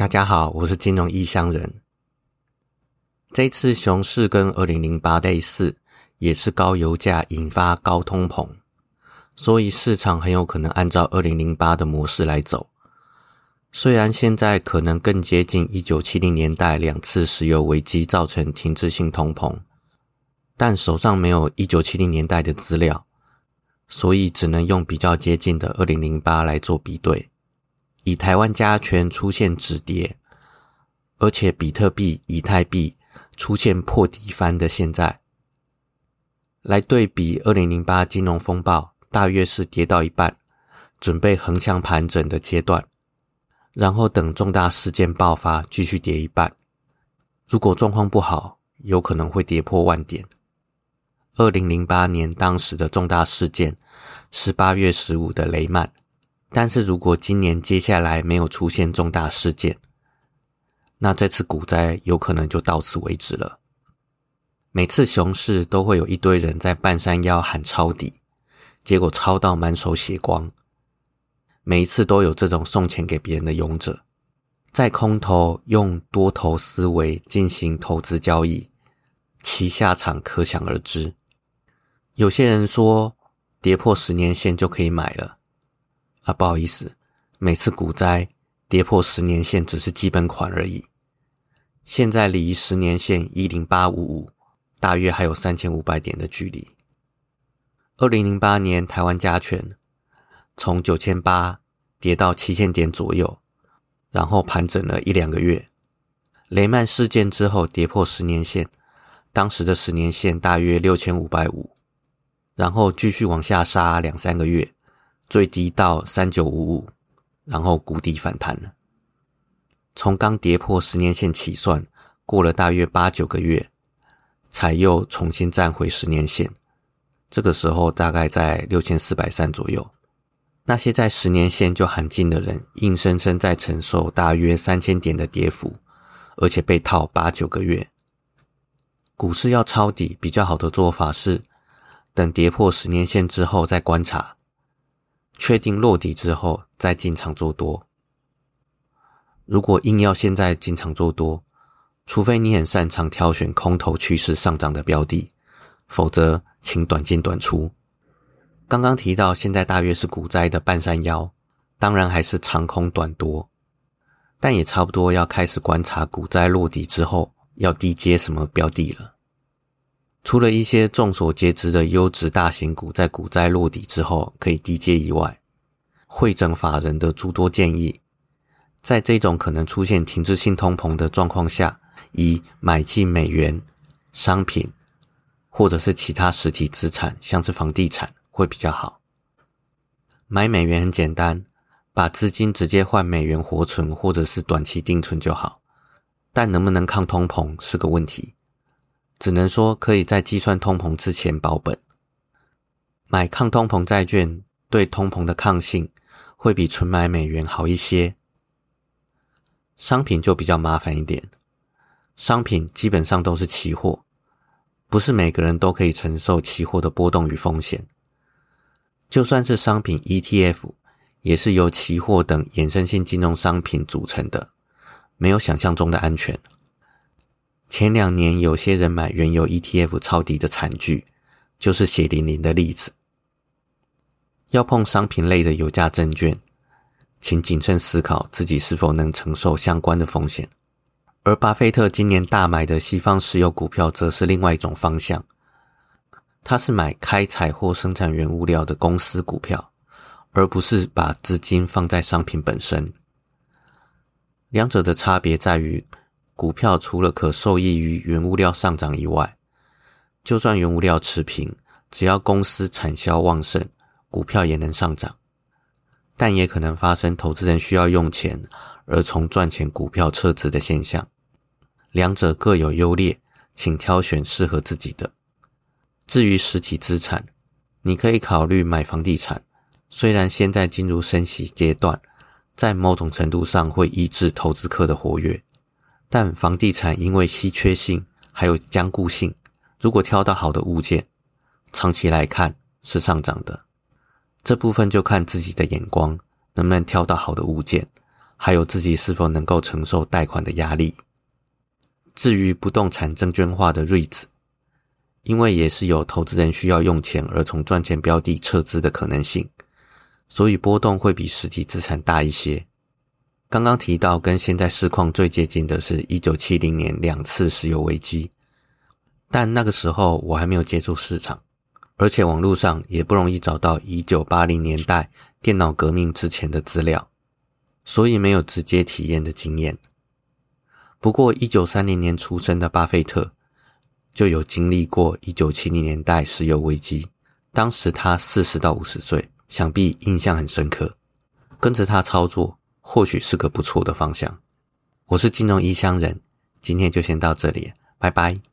大家好，我是金融异乡人。这次熊市跟二零零八类似，也是高油价引发高通膨，所以市场很有可能按照二零零八的模式来走。虽然现在可能更接近一九七零年代两次石油危机造成停滞性通膨，但手上没有一九七零年代的资料，所以只能用比较接近的二零零八来做比对。以台湾加权出现止跌，而且比特币、以太币出现破底翻的现在，来对比二零零八金融风暴，大约是跌到一半，准备横向盘整的阶段。然后等重大事件爆发，继续跌一半。如果状况不好，有可能会跌破万点。二零零八年当时的重大事件是八月十五的雷曼，但是如果今年接下来没有出现重大事件，那这次股灾有可能就到此为止了。每次熊市都会有一堆人在半山腰喊抄底，结果抄到满手血光。每一次都有这种送钱给别人的勇者，在空头用多头思维进行投资交易，其下场可想而知。有些人说跌破十年线就可以买了，啊，不好意思，每次股灾跌破十年线只是基本款而已。现在离十年线一零八五五大约还有三千五百点的距离。二零零八年台湾加权。从九千八跌到七千点左右，然后盘整了一两个月。雷曼事件之后跌破十年线，当时的十年线大约六千五百五，然后继续往下杀两三个月，最低到三九五五，然后谷底反弹了。从刚跌破十年线起算，过了大约八九个月，才又重新站回十年线，这个时候大概在六千四百三左右。那些在十年线就喊进的人，硬生生在承受大约三千点的跌幅，而且被套八九个月。股市要抄底，比较好的做法是等跌破十年线之后再观察，确定落底之后再进场做多。如果硬要现在进场做多，除非你很擅长挑选空头趋势上涨的标的，否则请短进短出。刚刚提到，现在大约是股灾的半山腰，当然还是长空短多，但也差不多要开始观察股灾落底之后要低接什么标的了。除了一些众所皆知的优质大型股在股灾落底之后可以低接以外，会整法人的诸多建议，在这种可能出现停滞性通膨的状况下，以买进美元、商品或者是其他实体资产，像是房地产。会比较好。买美元很简单，把资金直接换美元活存或者是短期定存就好。但能不能抗通膨是个问题，只能说可以在计算通膨之前保本。买抗通膨债券对通膨的抗性会比纯买美元好一些。商品就比较麻烦一点，商品基本上都是期货，不是每个人都可以承受期货的波动与风险。就算是商品 ETF，也是由期货等衍生性金融商品组成的，没有想象中的安全。前两年有些人买原油 ETF 抄底的惨剧，就是血淋淋的例子。要碰商品类的油价证券，请谨慎思考自己是否能承受相关的风险。而巴菲特今年大买的西方石油股票，则是另外一种方向。他是买开采或生产原物料的公司股票，而不是把资金放在商品本身。两者的差别在于，股票除了可受益于原物料上涨以外，就算原物料持平，只要公司产销旺盛，股票也能上涨。但也可能发生投资人需要用钱而从赚钱股票撤资的现象。两者各有优劣，请挑选适合自己的。至于实体资产，你可以考虑买房地产。虽然现在进入升息阶段，在某种程度上会抑制投资客的活跃，但房地产因为稀缺性还有坚固性，如果挑到好的物件，长期来看是上涨的。这部分就看自己的眼光，能不能挑到好的物件，还有自己是否能够承受贷款的压力。至于不动产证券化的瑞子，因为也是有投资人需要用钱而从赚钱标的撤资的可能性，所以波动会比实体资产大一些。刚刚提到跟现在市况最接近的是一九七零年两次石油危机，但那个时候我还没有接触市场，而且网络上也不容易找到一九八零年代电脑革命之前的资料，所以没有直接体验的经验。不过一九三零年出生的巴菲特就有经历过一九七零年代石油危机，当时他四十到五十岁，想必印象很深刻。跟着他操作。或许是个不错的方向。我是金融异乡人，今天就先到这里，拜拜。